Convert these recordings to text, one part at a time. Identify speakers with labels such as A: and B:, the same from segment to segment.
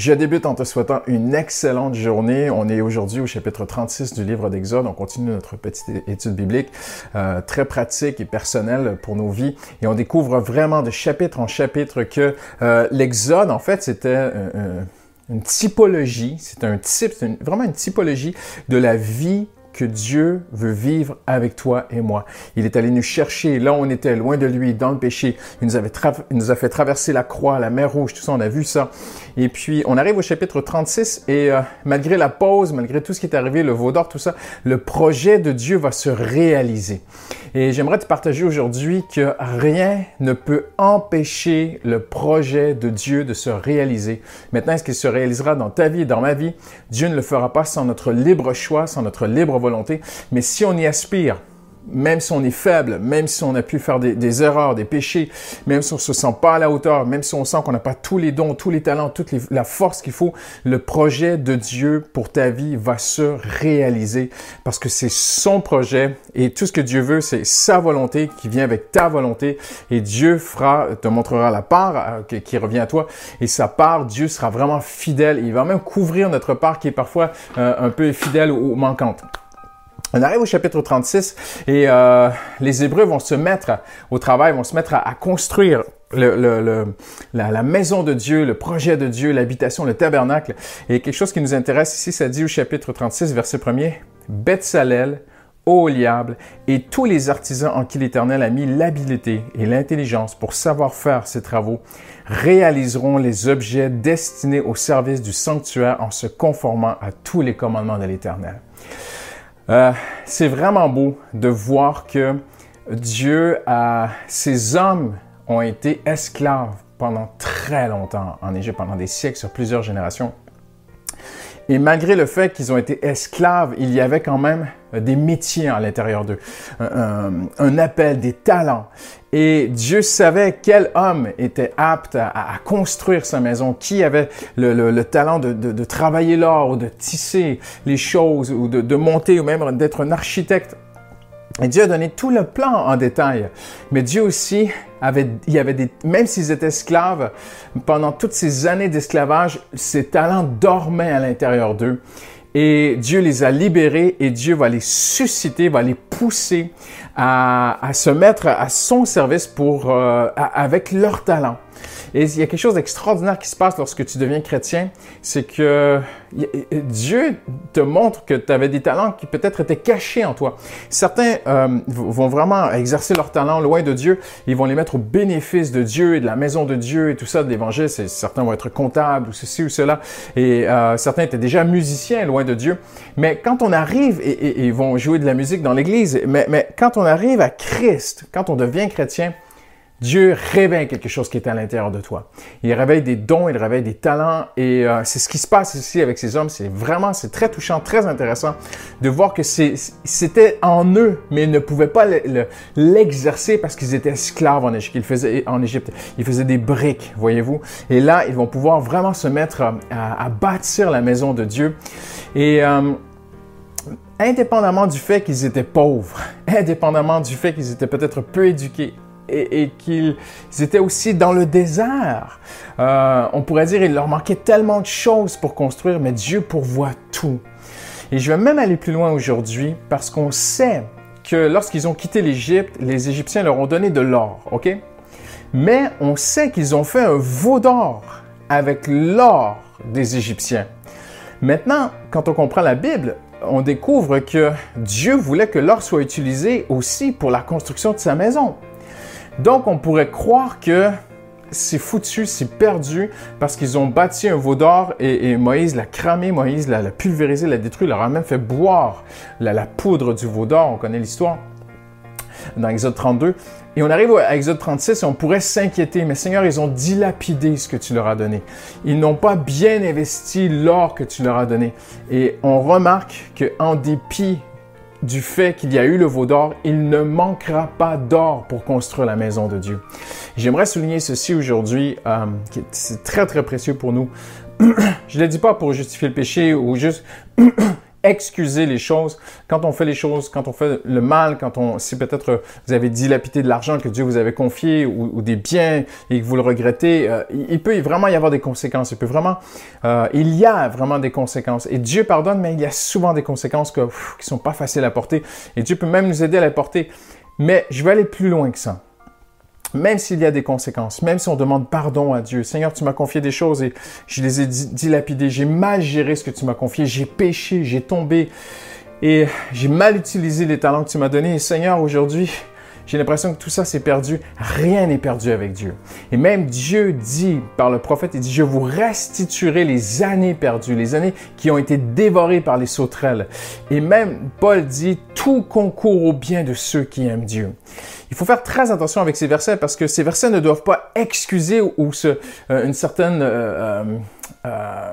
A: Je débute en te souhaitant une excellente journée. On est aujourd'hui au chapitre 36 du livre d'Exode. On continue notre petite étude biblique euh, très pratique et personnelle pour nos vies. Et on découvre vraiment de chapitre en chapitre que euh, l'Exode, en fait, c'était une typologie, c'est un type, c'est vraiment une typologie de la vie que Dieu veut vivre avec toi et moi. Il est allé nous chercher là où on était, loin de lui, dans le péché. Il nous, avait il nous a fait traverser la croix, la mer rouge, tout ça, on a vu ça. Et puis, on arrive au chapitre 36 et euh, malgré la pause, malgré tout ce qui est arrivé, le veau d'or, tout ça, le projet de Dieu va se réaliser. Et j'aimerais te partager aujourd'hui que rien ne peut empêcher le projet de Dieu de se réaliser. Maintenant, est-ce qu'il se réalisera dans ta vie et dans ma vie? Dieu ne le fera pas sans notre libre choix, sans notre libre volonté. Mais si on y aspire, même si on est faible, même si on a pu faire des, erreurs, des péchés, même si on se sent pas à la hauteur, même si on sent qu'on n'a pas tous les dons, tous les talents, toute la force qu'il faut, le projet de Dieu pour ta vie va se réaliser parce que c'est son projet et tout ce que Dieu veut, c'est sa volonté qui vient avec ta volonté et Dieu fera, te montrera la part euh, qui revient à toi et sa part, Dieu sera vraiment fidèle. Il va même couvrir notre part qui est parfois euh, un peu fidèle ou manquante. On arrive au chapitre 36 et euh, les Hébreux vont se mettre au travail, vont se mettre à, construire le, la, maison de Dieu, le projet de Dieu, l'habitation, le tabernacle. Et quelque chose qui nous intéresse ici, ça dit au chapitre 36, verset 1er, Bethsalel, Oholiab et tous les artisans en qui l'Éternel a mis l'habileté et l'intelligence pour savoir faire ces travaux réaliseront les objets destinés au service du sanctuaire en se conformant à tous les commandements de l'Éternel. Euh, c'est vraiment beau de voir que Dieu, a, ces hommes ont été esclaves pendant très longtemps en Égypte, pendant des siècles, sur plusieurs générations. Et malgré le fait qu'ils ont été esclaves, il y avait quand même des métiers à l'intérieur d'eux, un, appel, des talents. Et Dieu savait quel homme était apte à, construire sa maison, qui avait le, talent de, travailler l'or de tisser les choses ou de monter ou même d'être un architecte. Et Dieu a donné tout le plan en détail. Mais Dieu aussi avait, il avait des, même s'ils étaient esclaves, pendant toutes ces années d'esclavage, ces talents dormaient à l'intérieur d'eux. Et Dieu les a libérés et Dieu va les susciter, va les pousser à, à se mettre à son service pour, euh, avec leur talent. Et il y a quelque chose d'extraordinaire qui se passe lorsque tu deviens chrétien, c'est que Dieu te montre que tu avais des talents qui peut-être étaient cachés en toi. Certains euh, vont vraiment exercer leurs talents loin de Dieu, ils vont les mettre au bénéfice de Dieu et de la maison de Dieu et tout ça de l'Évangile. Certains vont être comptables ou ceci ou cela, et euh, certains étaient déjà musiciens loin de Dieu. Mais quand on arrive, et, ils vont jouer de la musique dans l'Église, mais quand on arrive à Christ, quand on devient chrétien, Dieu réveille quelque chose qui est à l'intérieur de toi. Il réveille des dons, il réveille des talents et euh, c'est ce qui se passe ici avec ces hommes. C'est vraiment, c'est très touchant, très intéressant de voir que c'était en eux, mais ils ne pouvaient pas l'exercer parce qu'ils étaient esclaves en Égypte. Ils faisaient, en Égypte. Ils faisaient des briques, voyez-vous. Et là, ils vont pouvoir vraiment se mettre à, bâtir la maison de Dieu. Et euh, indépendamment du fait qu'ils étaient pauvres, indépendamment du fait qu'ils étaient peut-être peu éduqués, et, qu'ils étaient aussi dans le désert. Euh, on pourrait dire il leur manquait tellement de choses pour construire, mais Dieu pourvoit tout. Et je vais même aller plus loin aujourd'hui parce qu'on sait que lorsqu'ils ont quitté l'Égypte, les Égyptiens leur ont donné de l'or, ok? Mais on sait qu'ils ont fait un veau d'or avec l'or des Égyptiens. Maintenant, quand on comprend la Bible, on découvre que Dieu voulait que l'or soit utilisé aussi pour la construction de sa maison. Donc, on pourrait croire que c'est foutu, c'est perdu parce qu'ils ont bâti un veau d'or et, Moïse l'a cramé, Moïse l'a pulvérisé, l'a détruit, leur a même fait boire la, poudre du veau d'or. On connaît l'histoire dans Exode 32. Et on arrive à Exode 36 et on pourrait s'inquiéter, mais Seigneur, ils ont dilapidé ce que tu leur as donné. Ils n'ont pas bien investi l'or que tu leur as donné. Et on remarque qu'en dépit du fait qu'il y a eu le veau d'or, il ne manquera pas d'or pour construire la maison de Dieu. J'aimerais souligner ceci aujourd'hui, euh, c'est très très précieux pour nous. Je ne le dis pas pour justifier le péché ou juste excuser les choses. Quand on fait les choses, quand on fait le mal, quand on, si peut-être vous avez dilapidé de l'argent que Dieu vous avait confié ou, des biens et que vous le regrettez, euh, il peut vraiment y avoir des conséquences. Il peut vraiment, euh, il y a vraiment des conséquences. Et Dieu pardonne, mais il y a souvent des conséquences que, qui sont pas faciles à porter. Et Dieu peut même nous aider à les porter. Mais je vais aller plus loin que ça même s'il y a des conséquences, même si on demande pardon à Dieu, Seigneur, tu m'as confié des choses et je les ai dilapidées, j'ai mal géré ce que tu m'as confié, j'ai péché, j'ai tombé et j'ai mal utilisé les talents que tu m'as donnés. Seigneur, aujourd'hui, j'ai l'impression que tout ça c'est perdu. Rien n'est perdu avec Dieu. Et même Dieu dit par le prophète, il dit, je vous restituerai les années perdues, les années qui ont été dévorées par les sauterelles. Et même Paul dit, tout concourt au bien de ceux qui aiment Dieu. Il faut faire très attention avec ces versets parce que ces versets ne doivent pas excuser ou, euh, une certaine euh, euh,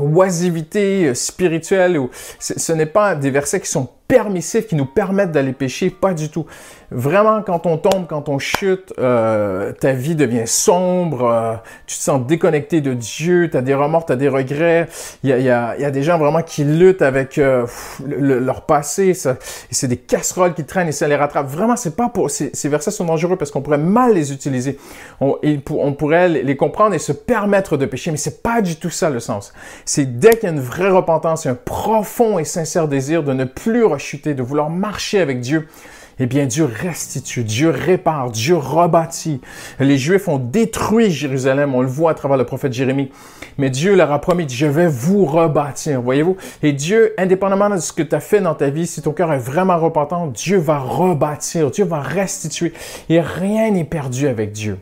A: oisivité spirituelle. Ou, ce n'est pas des versets qui sont permissifs, qui nous permettent d'aller pécher, pas du tout. Vraiment, quand on tombe, quand on chute, euh, ta vie devient sombre, euh, tu te sens déconnecté de Dieu, tu as des remords, tu as des regrets. Il y a, y, a, y a, des gens vraiment qui luttent avec euh, leur passé, c'est des casseroles qui traînent et ça les rattrape. Vraiment, c'est pas pour... Ces, ces, versets sont dangereux parce qu'on pourrait mal les utiliser. On, on pourrait les comprendre et se permettre de pécher, mais c'est pas du tout ça le sens. C'est dès qu'il y a une vraie repentance, un profond et sincère désir de ne plus rechuter, de vouloir marcher avec Dieu, eh bien Dieu restitue, Dieu répare, Dieu rebâtit. Les Juifs ont détruit Jérusalem, on le voit à travers le prophète Jérémie, mais Dieu leur a promis, je vais vous rebâtir, voyez-vous? Et Dieu, indépendamment de ce que tu as fait dans ta vie, si ton cœur est vraiment repentant, Dieu va rebâtir, Dieu va restituer, et rien n'est perdu avec Dieu.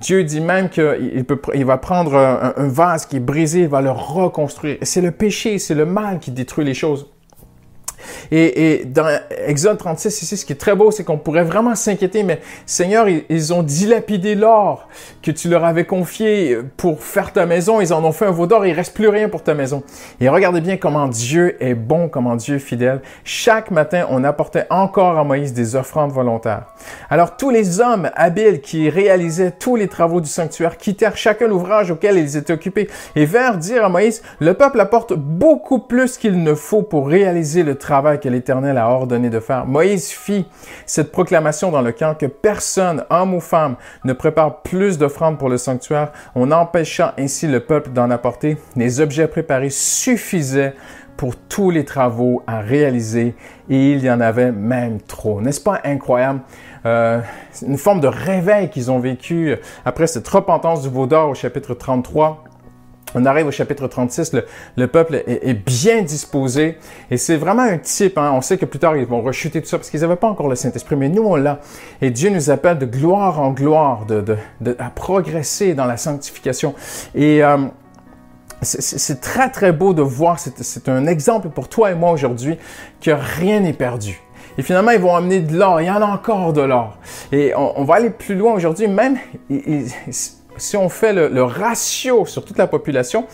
A: Dieu dit même qu'il il va prendre un, un, vase qui est brisé, il va le reconstruire. C'est le péché, c'est le mal qui détruit les choses. Et, et, dans Exode 36, ici, ce qui est très beau, c'est qu'on pourrait vraiment s'inquiéter, mais Seigneur, ils, ont dilapidé l'or que tu leur avais confié pour faire ta maison. Ils en ont fait un veau d'or, il reste plus rien pour ta maison. Et regardez bien comment Dieu est bon, comment Dieu est fidèle. Chaque matin, on apportait encore à Moïse des offrandes volontaires. Alors tous les hommes habiles qui réalisaient tous les travaux du sanctuaire quittèrent chacun l'ouvrage auquel ils étaient occupés et vinrent dire à Moïse, le peuple apporte beaucoup plus qu'il ne faut pour réaliser le travail que l'Éternel a ordonné de faire. Moïse fit cette proclamation dans le camp que personne, homme ou femme, ne prépare plus d'offrandes pour le sanctuaire. On empêcha ainsi le peuple d'en apporter. Les objets préparés suffisaient pour tous les travaux à réaliser et il y en avait même trop. N'est-ce pas incroyable? Euh, une forme de réveil qu'ils ont vécu après cette repentance du veau d'or au chapitre 33. On arrive au chapitre 36, le, peuple est, bien disposé et c'est vraiment un type. Hein. On sait que plus tard ils vont rechuter tout ça parce qu'ils n'avaient pas encore le Saint-Esprit, mais nous on l'a. Et Dieu nous appelle de gloire en gloire, de, à progresser dans la sanctification. Et euh, c'est très très beau de voir. C'est un exemple pour toi et moi aujourd'hui que rien n'est perdu. Et finalement, ils vont amener de l'or. Il y en a encore de l'or. Et on, va aller plus loin aujourd'hui. Même, si on fait le, ratio sur toute la population,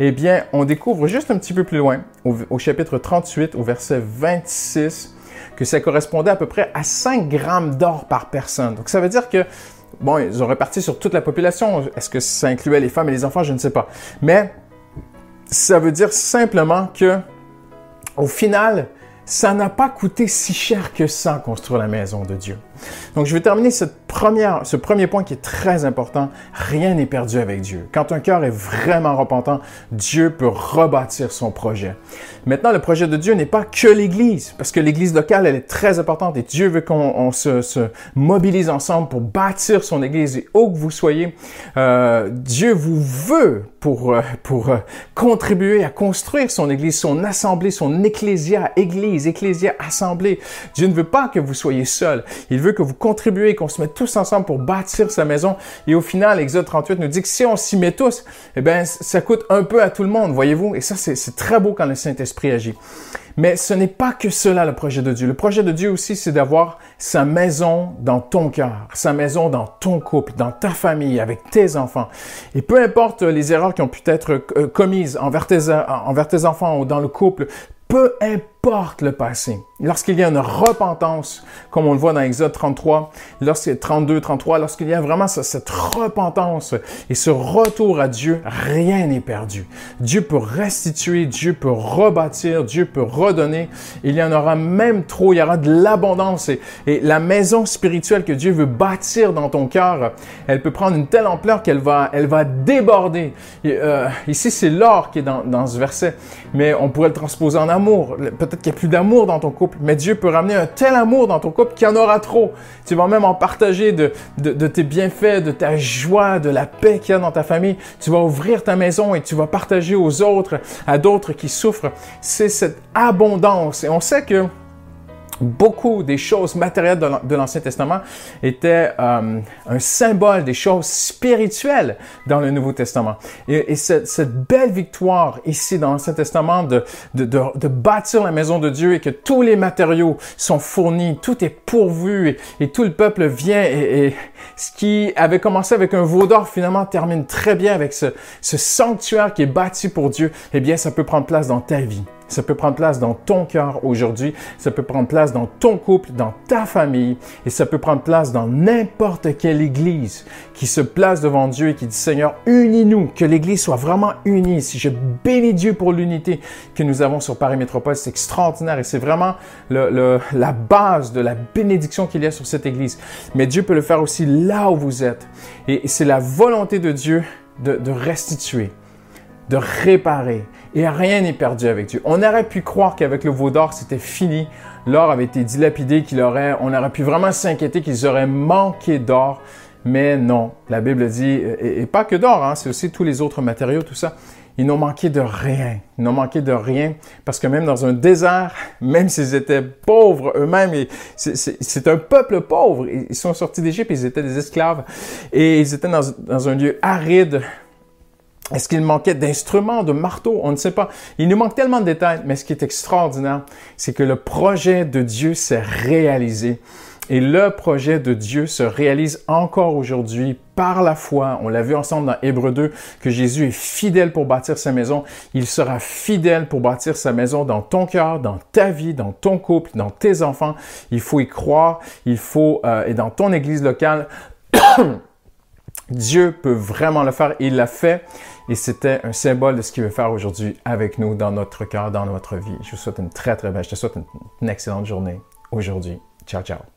A: eh bien, on découvre juste un petit peu plus loin, au, chapitre 38, au verset 26, que ça correspondait à peu près à 5 grammes d'or par personne. Donc, ça veut dire que, bon, ils ont réparti sur toute la population. Est-ce que ça incluait les femmes et les enfants? Je ne sais pas. Mais, ça veut dire simplement que, au final, ça n'a pas coûté si cher que ça construire la maison de Dieu. Donc, je vais terminer ce premier point qui est très important. Rien n'est perdu avec Dieu. Quand un cœur est vraiment repentant, Dieu peut rebâtir son projet. Maintenant, le projet de Dieu n'est pas que l'Église, parce que l'Église locale, elle est très importante et Dieu veut qu'on se, se, mobilise ensemble pour bâtir son Église. Et où que vous soyez, euh, Dieu vous veut pour, euh, euh, contribuer à construire son Église, son assemblée, son ecclésia, Église, ecclésia, assemblée. Dieu ne veut pas que vous soyez seul. Que vous contribuez, qu'on se mette tous ensemble pour bâtir sa maison. Et au final, Exode 38 nous dit que si on s'y met tous, eh bien, ça coûte un peu à tout le monde, voyez-vous. Et ça, c'est très beau quand le Saint-Esprit agit. Mais ce n'est pas que cela le projet de Dieu. Le projet de Dieu aussi, c'est d'avoir sa maison dans ton cœur, sa maison dans ton couple, dans ta famille, avec tes enfants. Et peu importe les erreurs qui ont pu être euh, commises tes, envers tes enfants ou dans le couple, peu importe le passé. Lorsqu'il y a une repentance, comme on le voit dans Exode 33, lorsqu'il 32, 33, lorsqu'il y a vraiment cette repentance et ce retour à Dieu, rien n'est perdu. Dieu peut restituer, Dieu peut rebâtir, Dieu peut redonner. Il y en aura même trop, il y aura de l'abondance et, la maison spirituelle que Dieu veut bâtir dans ton cœur, elle peut prendre une telle ampleur qu'elle va, elle va déborder. Euh, ici, c'est l'or qui est dans, dans ce verset, mais on pourrait le transposer en amour. Peut-être qu'il n'y a plus d'amour dans ton mais Dieu peut ramener un tel amour dans ton couple qu'il y en aura trop. Tu vas même en partager de, de tes bienfaits, de ta joie, de la paix qu'il y a dans ta famille. Tu vas ouvrir ta maison et tu vas partager aux autres, à d'autres qui souffrent. C'est cette abondance. Et on sait que beaucoup des choses matérielles de l'Ancien Testament étaient euh, un symbole des choses spirituelles dans le Nouveau Testament. Et, et cette, belle victoire ici dans l'Ancien Testament de, bâtir la maison de Dieu et que tous les matériaux sont fournis, tout est pourvu et, tout le peuple vient et, et, ce qui avait commencé avec un veau d'or finalement termine très bien avec ce, ce sanctuaire qui est bâti pour Dieu. Eh bien, ça peut prendre place dans ta vie. Ça peut prendre place dans ton cœur aujourd'hui, ça peut prendre place dans ton couple, dans ta famille, et ça peut prendre place dans n'importe quelle église qui se place devant Dieu et qui dit Seigneur, unis-nous, que l'église soit vraiment unie. Si je bénis Dieu pour l'unité que nous avons sur Paris Métropole, c'est extraordinaire et c'est vraiment le, la base de la bénédiction qu'il y a sur cette église. Mais Dieu peut le faire aussi là où vous êtes. Et c'est la volonté de Dieu de, de restituer, de réparer, et rien n'est perdu avec Dieu. On aurait pu croire qu'avec le veau d'or, c'était fini. L'or avait été dilapidé, qu'il aurait, on aurait pu vraiment s'inquiéter qu'ils auraient manqué d'or. Mais non, la Bible dit, et, pas que d'or, hein, c'est aussi tous les autres matériaux, tout ça. Ils n'ont manqué de rien. Ils n'ont manqué de rien parce que même dans un désert, même s'ils étaient pauvres eux-mêmes, c'est un peuple pauvre. Ils sont sortis d'Égypte, ils étaient des esclaves et ils étaient dans, dans un lieu aride, est-ce qu'il manquait d'instruments, de marteaux? On ne sait pas. Il nous manque tellement de détails, mais ce qui est extraordinaire, c'est que le projet de Dieu s'est réalisé. Et le projet de Dieu se réalise encore aujourd'hui par la foi. On l'a vu ensemble dans Hébreu 2 que Jésus est fidèle pour bâtir sa maison. Il sera fidèle pour bâtir sa maison dans ton cœur, dans ta vie, dans ton couple, dans tes enfants. Il faut y croire. Il faut, euh, et dans ton église locale, Dieu peut vraiment le faire. Il l'a fait. Et c'était un symbole de ce qu'il veut faire aujourd'hui avec nous, dans notre cœur, dans notre vie. Je vous souhaite une très, très belle, je te souhaite une excellente journée aujourd'hui. Ciao, ciao.